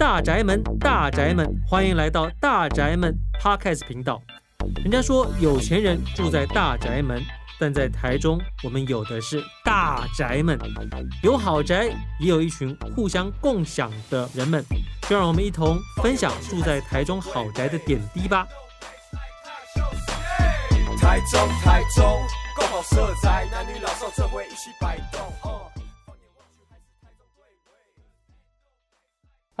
大宅门，大宅门，欢迎来到大宅门 Podcast 频道。人家说有钱人住在大宅门，但在台中，我们有的是大宅门，有豪宅，也有一群互相共享的人们。就让我们一同分享住在台中豪宅的点滴吧。台中，台中，够好色彩，男女老少这回一起摆动。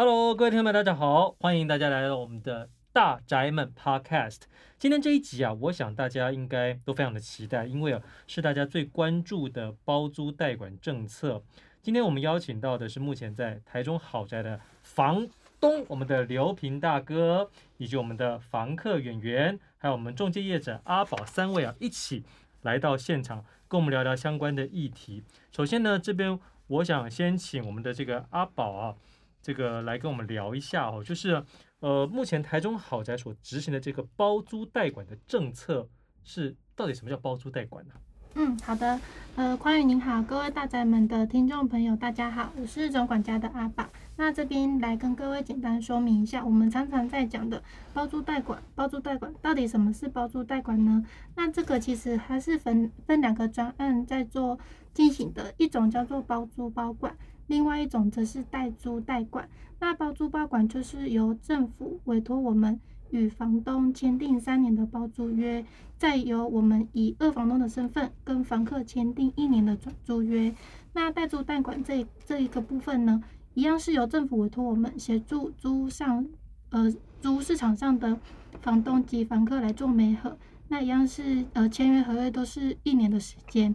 Hello，各位听众们，大家好，欢迎大家来到我们的大宅门 Podcast。今天这一集啊，我想大家应该都非常的期待，因为啊，是大家最关注的包租代管政策。今天我们邀请到的是目前在台中豪宅的房东，我们的刘平大哥，以及我们的房客远远，还有我们中介业者阿宝三位啊，一起来到现场，跟我们聊聊相关的议题。首先呢，这边我想先请我们的这个阿宝啊。这个来跟我们聊一下哦，就是呃，目前台中豪宅所执行的这个包租代管的政策是到底什么叫包租代管呢？嗯，好的，呃，宽宇您好，各位大宅门的听众朋友，大家好，我是总管家的阿宝。那这边来跟各位简单说明一下，我们常常在讲的包租代管，包租代管到底什么是包租代管呢？那这个其实还是分分两个专案在做进行的，一种叫做包租包管。另外一种则是代租代管，那包租包管就是由政府委托我们与房东签订三年的包租约，再由我们以二房东的身份跟房客签订一年的转租约。那代租代管这这一个部分呢，一样是由政府委托我们协助租上呃租市场上的房东及房客来做媒合，那一样是呃签约合约都是一年的时间。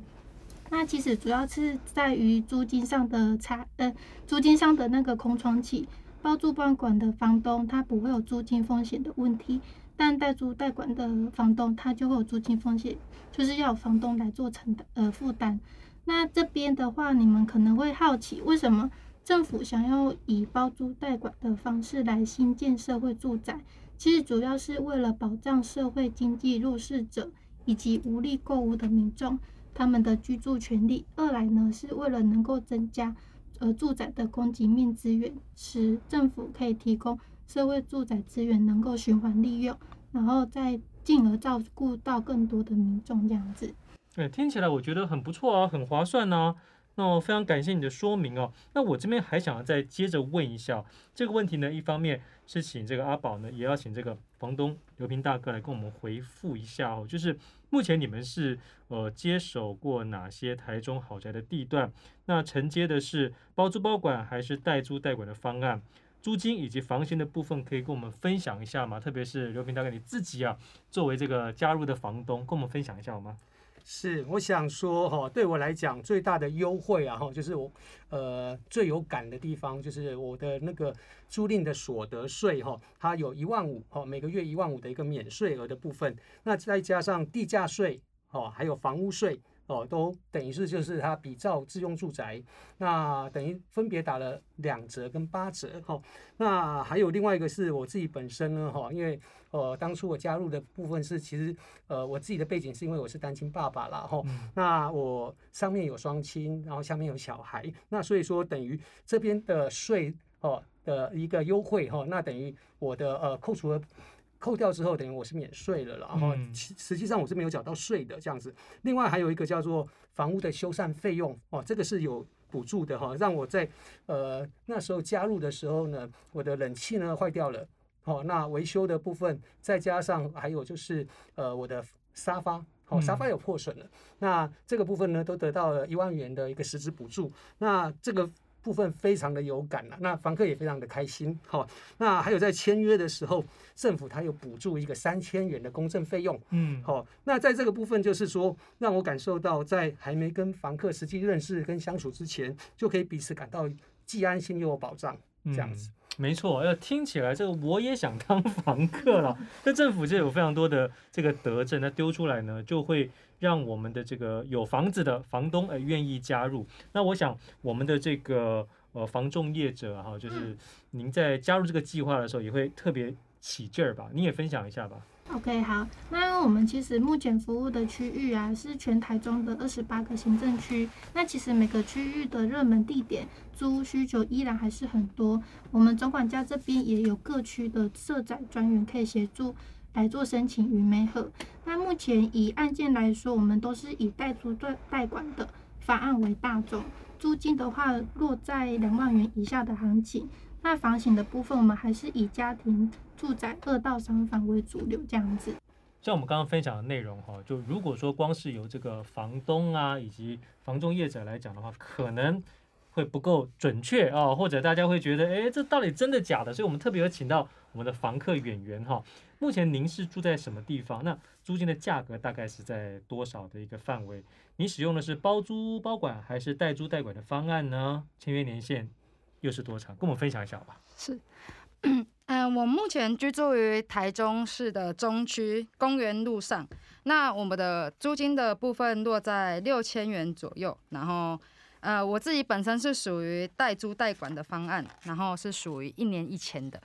那其实主要是在于租金上的差，呃，租金上的那个空窗期，包租包管的房东他不会有租金风险的问题，但代租代管的房东他就会有租金风险，就是要房东来做承担呃负担。那这边的话，你们可能会好奇，为什么政府想要以包租代管的方式来新建社会住宅？其实主要是为了保障社会经济弱势者以及无力购屋的民众。他们的居住权利，二来呢是为了能够增加呃住宅的供给面资源，使政府可以提供社会住宅资源能够循环利用，然后再进而照顾到更多的民众这样子。对，听起来我觉得很不错啊，很划算呢、那我非常感谢你的说明哦。那我这边还想要再接着问一下这个问题呢，一方面是请这个阿宝呢，也要请这个房东刘平大哥来跟我们回复一下哦。就是目前你们是呃接手过哪些台中豪宅的地段？那承接的是包租包管还是代租代管的方案？租金以及房型的部分可以跟我们分享一下吗？特别是刘平大哥你自己啊，作为这个加入的房东，跟我们分享一下好吗？是，我想说哈，对我来讲最大的优惠啊哈，就是我呃最有感的地方，就是我的那个租赁的所得税哈，它有一万五哈，每个月一万五的一个免税额的部分，那再加上地价税哦，还有房屋税。哦，都等于是就是它比照自用住宅，那等于分别打了两折跟八折哈。那还有另外一个是我自己本身呢哈，因为呃当初我加入的部分是其实呃我自己的背景是因为我是单亲爸爸啦哈。那我上面有双亲，然后下面有小孩，那所以说等于这边的税哦的一个优惠哈，那等于我的呃扣除了。扣掉之后，等于我是免税了，然后实际上我是没有缴到税的这样子。另外还有一个叫做房屋的修缮费用哦，这个是有补助的哈，让我在呃那时候加入的时候呢，我的冷气呢坏掉了，哦，那维修的部分再加上还有就是呃我的沙发，哦沙发有破损了，那这个部分呢都得到了一万元的一个实质补助，那这个。部分非常的有感了，那房客也非常的开心。好，那还有在签约的时候，政府它有补助一个三千元的公证费用。嗯，好，那在这个部分就是说，让我感受到在还没跟房客实际认识跟相处之前，就可以彼此感到既安心又有保障，这样子。嗯没错，要听起来这个我也想当房客了。那政府就有非常多的这个德政，那丢出来呢，就会让我们的这个有房子的房东呃愿意加入。那我想我们的这个呃房仲业者哈，就是您在加入这个计划的时候，也会特别起劲儿吧？你也分享一下吧。OK，好，那我们其实目前服务的区域啊，是全台中的二十八个行政区。那其实每个区域的热门地点租屋需求依然还是很多。我们总管家这边也有各区的社宅专员可以协助来做申请与媒合。那目前以案件来说，我们都是以代租代代管的方案为大宗，租金的话落在两万元以下的行情。那房型的部分，我们还是以家庭住宅二到三房为主流这样子。像我们刚刚分享的内容哈，就如果说光是由这个房东啊以及房中业者来讲的话，可能会不够准确啊，或者大家会觉得，哎，这到底真的假的？所以我们特别有请到我们的房客演员哈。目前您是住在什么地方？那租金的价格大概是在多少的一个范围？你使用的是包租包管还是代租代管的方案呢？签约年限？又是多长？跟我们分享一下吧。是，嗯、我目前居住于台中市的中区公园路上。那我们的租金的部分落在六千元左右。然后，呃，我自己本身是属于代租代管的方案，然后是属于一年一签的。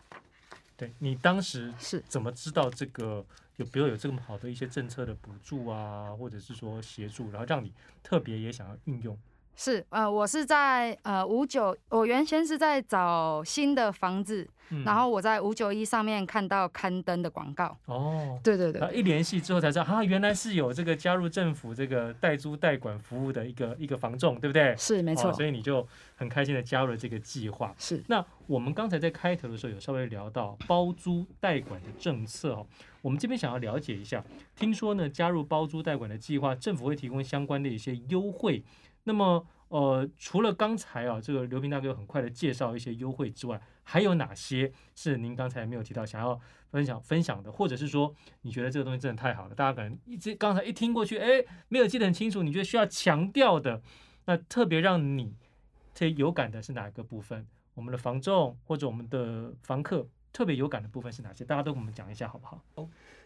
对，你当时是怎么知道这个有，比如有这么好的一些政策的补助啊，或者是说协助，然后让你特别也想要运用？是，呃，我是在呃五九，我原先是在找新的房子，嗯、然后我在五九一上面看到刊登的广告。哦，对对对，一联系之后才知道，啊，原来是有这个加入政府这个代租代管服务的一个一个房仲，对不对？是，没错。哦，所以你就很开心的加入了这个计划。是。那我们刚才在开头的时候有稍微聊到包租代管的政策哦，我们这边想要了解一下，听说呢加入包租代管的计划，政府会提供相关的一些优惠。那么，呃，除了刚才啊，这个刘平大哥很快的介绍一些优惠之外，还有哪些是您刚才没有提到，想要分享分享的，或者是说你觉得这个东西真的太好了，大家可能一直刚才一听过去，哎，没有记得很清楚，你觉得需要强调的，那特别让你特别有感的是哪一个部分？我们的房仲或者我们的房客特别有感的部分是哪些？大家都跟我们讲一下好不好？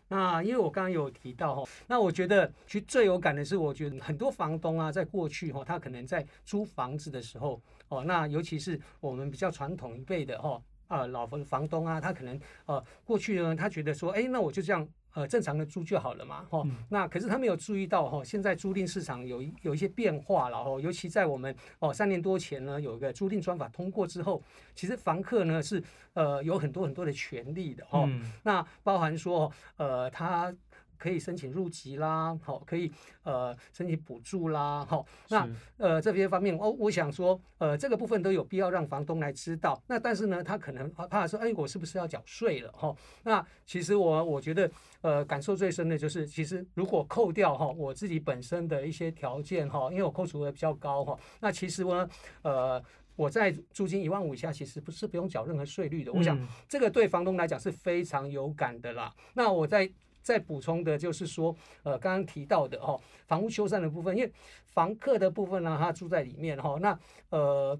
那因为我刚刚有提到哈，那我觉得其实最有感的是，我觉得很多房东啊，在过去哈，他可能在租房子的时候哦，那尤其是我们比较传统一辈的哈，啊老房房东啊，他可能呃过去呢，他觉得说，哎，那我就这样。呃，正常的租就好了嘛，哈、嗯。那可是他没有注意到哈，现在租赁市场有有一些变化了，哈。尤其在我们哦三年多前呢，有一个租赁专法通过之后，其实房客呢是呃有很多很多的权利的，哈、嗯。那包含说呃他。可以申请入籍啦，好，可以呃申请补助啦，好，那呃这些方面，哦，我想说，呃这个部分都有必要让房东来知道。那但是呢，他可能怕说，哎，我是不是要缴税了？哈，那其实我我觉得，呃，感受最深的就是，其实如果扣掉哈我自己本身的一些条件哈，因为我扣除额比较高哈，那其实我呃我在租金一万五以下，其实不是不用缴任何税率的。我想这个对房东来讲是非常有感的啦。那我在。再补充的就是说，呃，刚刚提到的哈，房屋修缮的部分，因为房客的部分呢，他住在里面哈，那呃，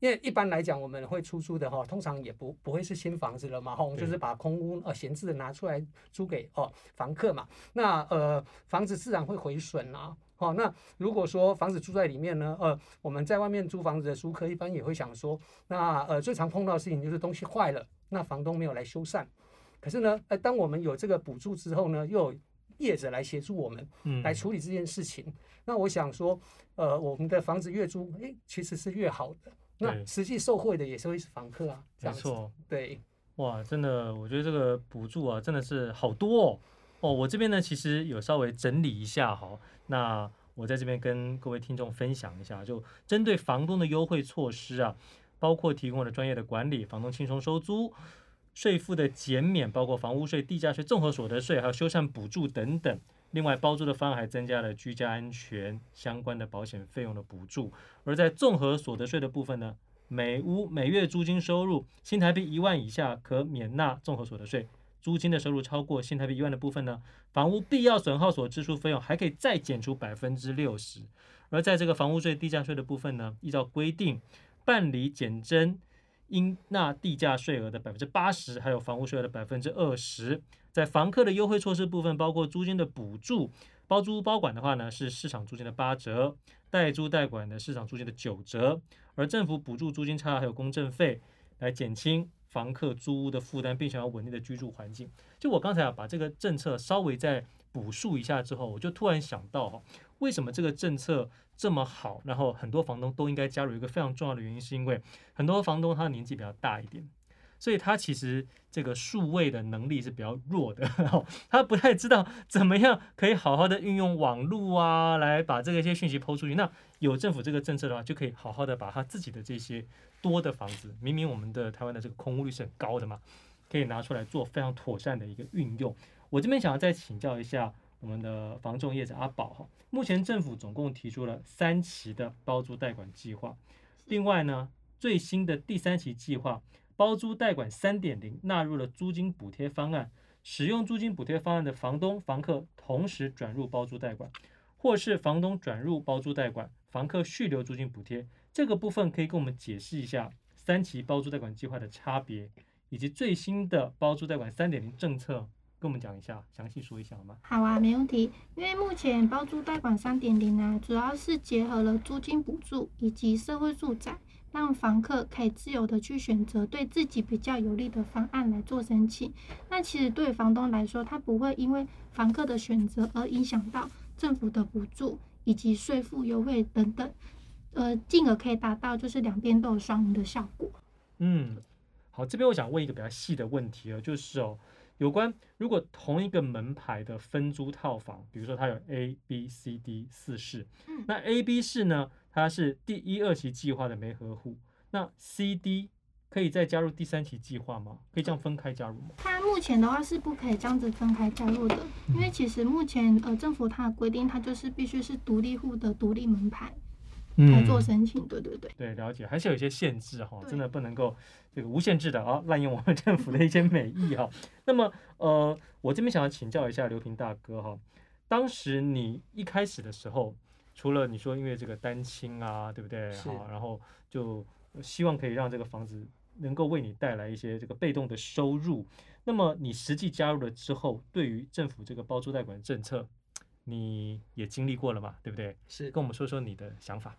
因为一般来讲我们会出租的哈，通常也不不会是新房子了嘛哈，我们就是把空屋呃闲置的拿出来租给哦房客嘛，那呃房子自然会毁损啊，好，那如果说房子住在里面呢，呃，我们在外面租房子的租客一般也会想说，那呃最常碰到的事情就是东西坏了，那房东没有来修缮。可是呢，呃，当我们有这个补助之后呢，又有业者来协助我们，嗯来处理这件事情。嗯、那我想说，呃，我们的房子越租，哎，其实是越好的。那实际受惠的也是会是房客啊，没错，对。哇，真的，我觉得这个补助啊，真的是好多哦。哦，我这边呢，其实有稍微整理一下哈。那我在这边跟各位听众分享一下，就针对房东的优惠措施啊，包括提供了专业的管理，房东轻松收租。税负的减免包括房屋税、地价税、综合所得税，还有修缮补助等等。另外，包租的方案还增加了居家安全相关的保险费用的补助。而在综合所得税的部分呢，每屋每月租金收入新台币一万以下可免纳综合所得税；租金的收入超过新台币一万的部分呢，房屋必要损耗所支出费用还可以再减除百分之六十。而在这个房屋税、地价税的部分呢，依照规定办理减征。应纳地价税额的百分之八十，还有房屋税额的百分之二十。在房客的优惠措施部分，包括租金的补助，包租包管的话呢，是市场租金的八折，代租代管的市场租金的九折。而政府补助租金差还有公证费，来减轻房客租屋的负担，并想要稳定的居住环境。就我刚才啊，把这个政策稍微再补述一下之后，我就突然想到哈，为什么这个政策这么好？然后很多房东都应该加入一个非常重要的原因，是因为很多房东他的年纪比较大一点。所以他其实这个数位的能力是比较弱的，他不太知道怎么样可以好好的运用网络啊，来把这个一些讯息抛出去。那有政府这个政策的话，就可以好好的把他自己的这些多的房子，明明我们的台湾的这个空屋率是很高的嘛，可以拿出来做非常妥善的一个运用。我这边想要再请教一下我们的房仲业者阿宝哈，目前政府总共提出了三期的包租代管计划，另外呢，最新的第三期计划。包租代管三点零纳入了租金补贴方案，使用租金补贴方案的房东、房客同时转入包租代管，或是房东转入包租代管，房客续留租金补贴。这个部分可以跟我们解释一下三期包租代管计划的差别，以及最新的包租代管三点零政策，跟我们讲一下，详细说一下好吗？好啊，没问题。因为目前包租代管三点零呢，主要是结合了租金补助以及社会住宅。让房客可以自由的去选择对自己比较有利的方案来做申请。那其实对房东来说，他不会因为房客的选择而影响到政府的补助以及税负优惠等等，呃，进而可以达到就是两边都有双赢的效果。嗯，好，这边我想问一个比较细的问题了，就是哦，有关如果同一个门牌的分租套房，比如说它有 A、B、C、D 四室，嗯，那 A、B 室呢？它是第一、二期计划的没合户，那 C、D 可以再加入第三期计划吗？可以这样分开加入吗？它目前的话是不可以这样子分开加入的，因为其实目前呃政府它的规定，它就是必须是独立户的独立门牌来做申请。对对对，对，了解，还是有一些限制哈，真的不能够这个无限制的啊 滥用我们政府的一些美意哈。那么呃，我这边想要请教一下刘平大哥哈，当时你一开始的时候。除了你说因为这个单亲啊，对不对？好，然后就希望可以让这个房子能够为你带来一些这个被动的收入。那么你实际加入了之后，对于政府这个包租代管政策，你也经历过了嘛？对不对？是，跟我们说说你的想法。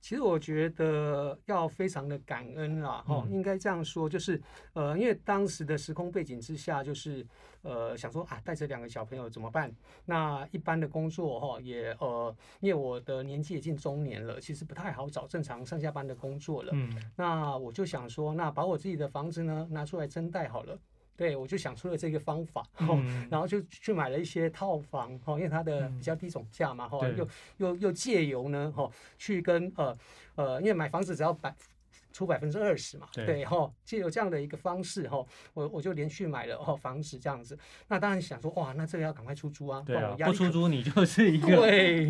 其实我觉得要非常的感恩啦，哈、嗯，应该这样说，就是呃，因为当时的时空背景之下，就是呃，想说啊，带着两个小朋友怎么办？那一般的工作哈，也呃，因为我的年纪也近中年了，其实不太好找正常上下班的工作了。嗯，那我就想说，那把我自己的房子呢拿出来增贷好了。对，我就想出了这个方法，嗯、然后就去买了一些套房，哈，因为它的比较低总价嘛，哈、嗯，又又又借由呢，哈，去跟呃呃，因为买房子只要百。出百分之二十嘛，对。哈，就有这样的一个方式哈，我我就连续买了哦房子这样子，那当然想说哇，那这个要赶快出租啊，对啊，不出租你就是一个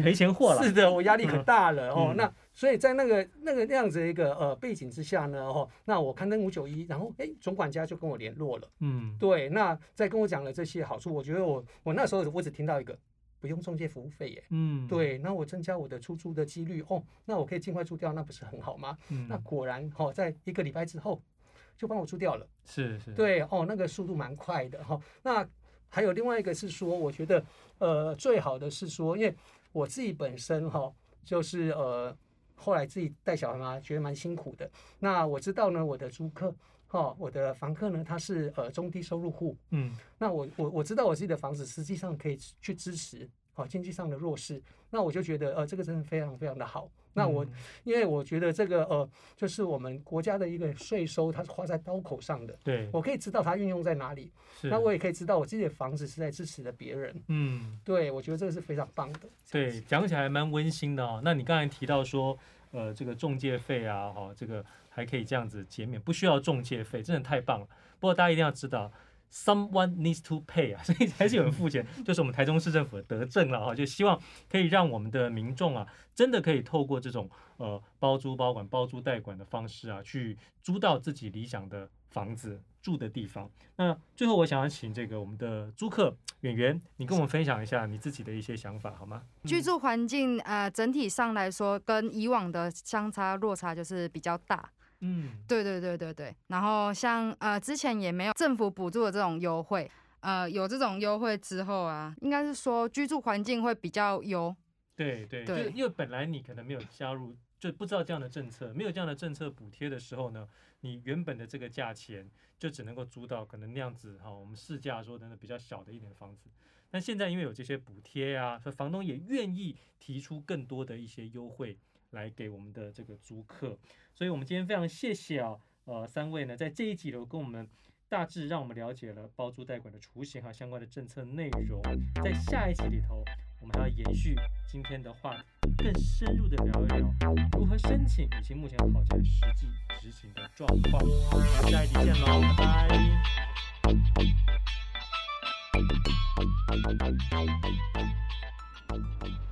赔钱货了，是的，我压力可大了哦，那所以在那个那个那样子一个呃背景之下呢，哦，那我刊登五九一，然后哎总管家就跟我联络了，嗯，对，那再跟我讲了这些好处，我觉得我我那时候我只听到一个。不用中介服务费耶，嗯，对，那我增加我的出租的几率哦，那我可以尽快租掉，那不是很好吗？嗯，那果然哈、哦，在一个礼拜之后就帮我租掉了，是是，对哦，那个速度蛮快的哈、哦。那还有另外一个是说，我觉得呃最好的是说，因为我自己本身哈、哦，就是呃后来自己带小孩嘛，觉得蛮辛苦的。那我知道呢，我的租客哈、哦，我的房客呢，他是呃中低收入户，嗯，那我我我知道我自己的房子实际上可以去支持。好，经济上的弱势，那我就觉得呃，这个真的非常非常的好。那我、嗯、因为我觉得这个呃，就是我们国家的一个税收，它是花在刀口上的。对，我可以知道它运用在哪里。是，那我也可以知道我自己的房子是在支持的别人。嗯，对，我觉得这个是非常棒的。对，讲起来蛮温馨的哦。那你刚才提到说，呃，这个中介费啊，哈、哦，这个还可以这样子减免，不需要中介费，真的太棒了。不过大家一定要知道。Someone needs to pay 啊，所以还是有人付钱，就是我们台中市政府的德政了哈，就希望可以让我们的民众啊，真的可以透过这种呃包租包管、包租代管的方式啊，去租到自己理想的房子住的地方。那最后我想要请这个我们的租客圆圆，你跟我们分享一下你自己的一些想法好吗？居住环境呃整体上来说，跟以往的相差落差就是比较大。嗯，对对对对对，然后像呃之前也没有政府补助的这种优惠，呃有这种优惠之后啊，应该是说居住环境会比较优。对对对，因为本来你可能没有加入就不知道这样的政策，没有这样的政策补贴的时候呢，你原本的这个价钱就只能够租到可能那样子哈，我们市价说的那比较小的一点的房子。但现在因为有这些补贴啊，所以房东也愿意提出更多的一些优惠来给我们的这个租客。所以我们今天非常谢谢啊，呃，三位呢在这一集呢跟我们大致让我们了解了包租代管的雏形和相关的政策内容。在下一集里头，我们还要延续今天的话题。更深入的聊一聊如何申请以及目前跑价实际执行的状况。我们下一集见喽，拜拜。